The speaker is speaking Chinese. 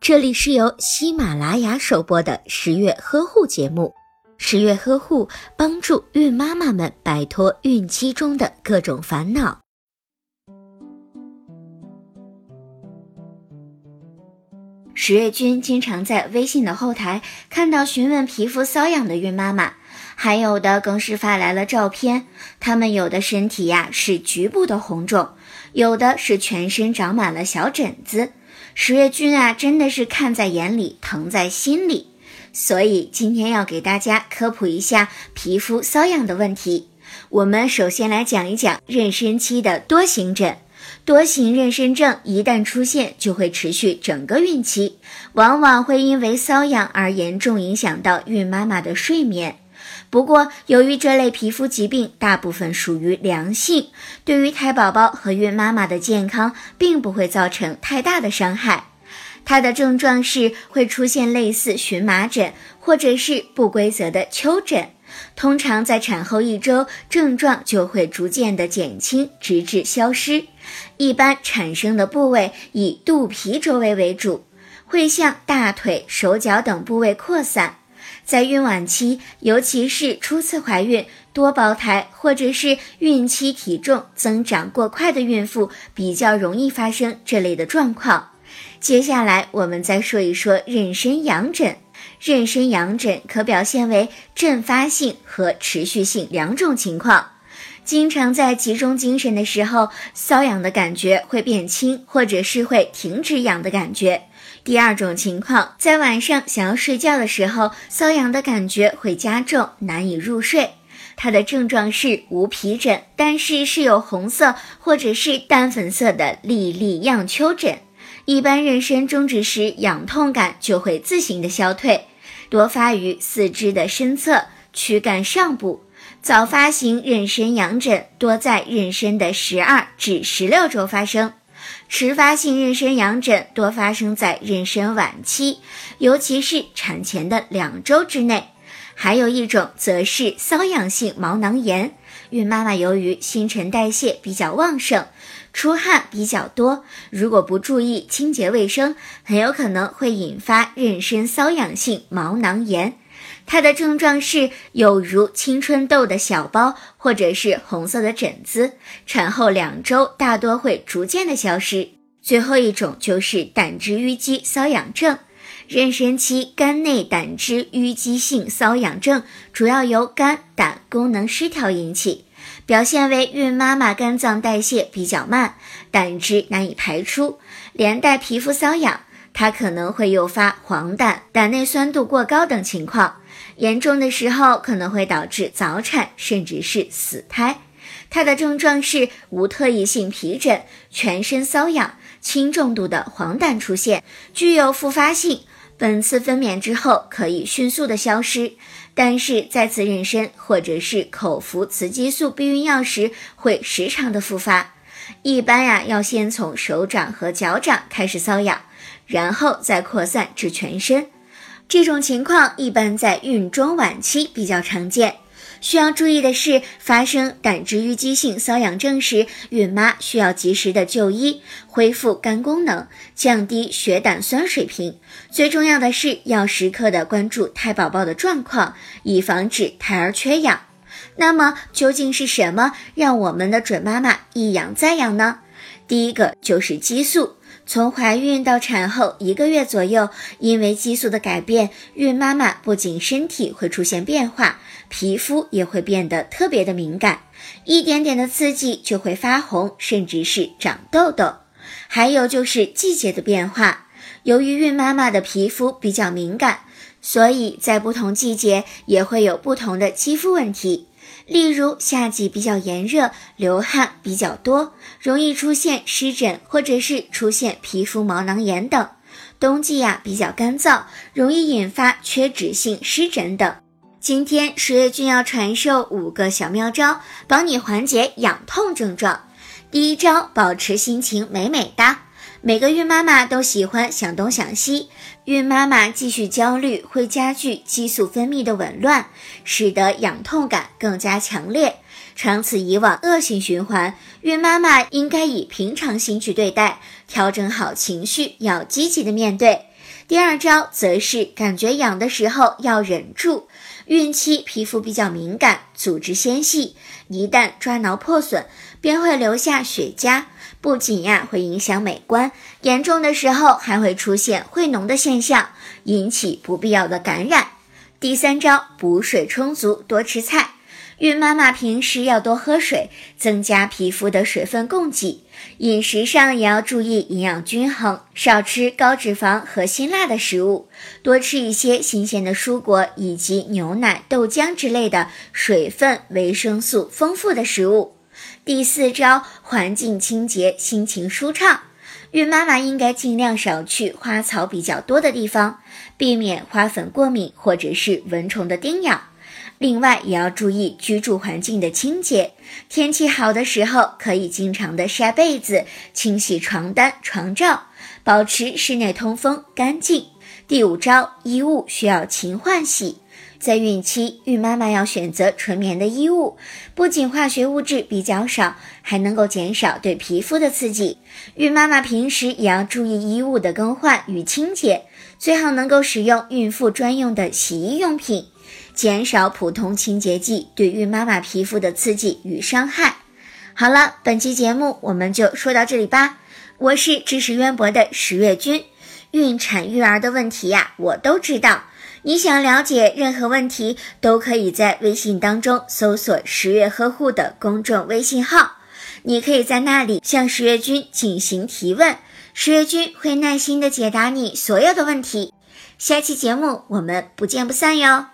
这里是由喜马拉雅首播的十月呵护节目。十月呵护帮助孕妈妈们摆脱孕期中的各种烦恼。十月君经常在微信的后台看到询问皮肤瘙痒的孕妈妈，还有的更是发来了照片。她们有的身体呀是局部的红肿，有的是全身长满了小疹子。十月君啊，真的是看在眼里，疼在心里。所以今天要给大家科普一下皮肤瘙痒的问题。我们首先来讲一讲妊娠期的多形疹。多型妊娠症一旦出现，就会持续整个孕期，往往会因为瘙痒而严重影响到孕妈妈的睡眠。不过，由于这类皮肤疾病大部分属于良性，对于胎宝宝和孕妈妈的健康并不会造成太大的伤害。它的症状是会出现类似荨麻疹或者是不规则的丘疹，通常在产后一周，症状就会逐渐的减轻，直至消失。一般产生的部位以肚皮周围为主，会向大腿、手脚等部位扩散。在孕晚期，尤其是初次怀孕、多胞胎或者是孕期体重增长过快的孕妇，比较容易发生这类的状况。接下来，我们再说一说妊娠痒疹。妊娠痒疹可表现为阵发性和持续性两种情况。经常在集中精神的时候，瘙痒的感觉会变轻，或者是会停止痒的感觉。第二种情况，在晚上想要睡觉的时候，瘙痒的感觉会加重，难以入睡。它的症状是无皮疹，但是是有红色或者是淡粉色的粒粒样丘疹。一般妊娠终止时，痒痛感就会自行的消退，多发于四肢的身侧、躯干上部。早发型妊娠痒疹多在妊娠的十二至十六周发生，迟发性妊娠痒疹多发生在妊娠晚期，尤其是产前的两周之内。还有一种则是瘙痒性毛囊炎，孕妈妈由于新陈代谢比较旺盛。出汗比较多，如果不注意清洁卫生，很有可能会引发妊娠瘙痒性毛囊炎。它的症状是有如青春痘的小包，或者是红色的疹子。产后两周大多会逐渐的消失。最后一种就是胆汁淤积瘙痒症。妊娠期肝内胆汁淤积性瘙痒症主要由肝胆功能失调引起。表现为孕妈妈肝脏代谢比较慢，胆汁难以排出，连带皮肤瘙痒。它可能会诱发黄疸、胆内酸度过高等情况，严重的时候可能会导致早产，甚至是死胎。它的症状是无特异性皮疹，全身瘙痒，轻重度的黄疸出现，具有复发性。本次分娩之后可以迅速的消失，但是再次妊娠或者是口服雌激素避孕药时会时常的复发。一般呀，要先从手掌和脚掌开始瘙痒，然后再扩散至全身。这种情况一般在孕中晚期比较常见。需要注意的是，发生胆汁淤积性瘙痒症时，孕妈需要及时的就医，恢复肝功能，降低血胆酸水平。最重要的是要时刻的关注胎宝宝的状况，以防止胎儿缺氧。那么，究竟是什么让我们的准妈妈一痒再痒呢？第一个就是激素。从怀孕到产后一个月左右，因为激素的改变，孕妈妈不仅身体会出现变化，皮肤也会变得特别的敏感，一点点的刺激就会发红，甚至是长痘痘。还有就是季节的变化，由于孕妈妈的皮肤比较敏感，所以在不同季节也会有不同的肌肤问题。例如，夏季比较炎热，流汗比较多，容易出现湿疹，或者是出现皮肤毛囊炎等；冬季呀比较干燥，容易引发缺脂性湿疹等。今天十月君要传授五个小妙招，帮你缓解痒痛症状。第一招，保持心情美美哒。每个孕妈妈都喜欢想东想西，孕妈妈继续焦虑会加剧激素分泌的紊乱，使得痒痛感更加强烈，长此以往恶性循环。孕妈妈应该以平常心去对待，调整好情绪，要积极的面对。第二招则是感觉痒的时候要忍住。孕期皮肤比较敏感，组织纤细，一旦抓挠破损，便会留下血痂，不仅呀会影响美观，严重的时候还会出现会脓的现象，引起不必要的感染。第三招，补水充足，多吃菜。孕妈妈平时要多喝水，增加皮肤的水分供给。饮食上也要注意营养均衡，少吃高脂肪和辛辣的食物，多吃一些新鲜的蔬果以及牛奶、豆浆之类的水分、维生素丰富的食物。第四招，环境清洁，心情舒畅。孕妈妈应该尽量少去花草比较多的地方，避免花粉过敏或者是蚊虫的叮咬。另外也要注意居住环境的清洁，天气好的时候可以经常的晒被子、清洗床单、床罩，保持室内通风干净。第五招，衣物需要勤换洗。在孕期，孕妈妈要选择纯棉的衣物，不仅化学物质比较少，还能够减少对皮肤的刺激。孕妈妈平时也要注意衣物的更换与清洁，最好能够使用孕妇专用的洗衣用品。减少普通清洁剂对孕妈妈皮肤的刺激与伤害。好了，本期节目我们就说到这里吧。我是知识渊博的十月君，孕产育儿的问题呀，我都知道。你想了解任何问题，都可以在微信当中搜索“十月呵护”的公众微信号，你可以在那里向十月君进行提问，十月君会耐心的解答你所有的问题。下期节目我们不见不散哟。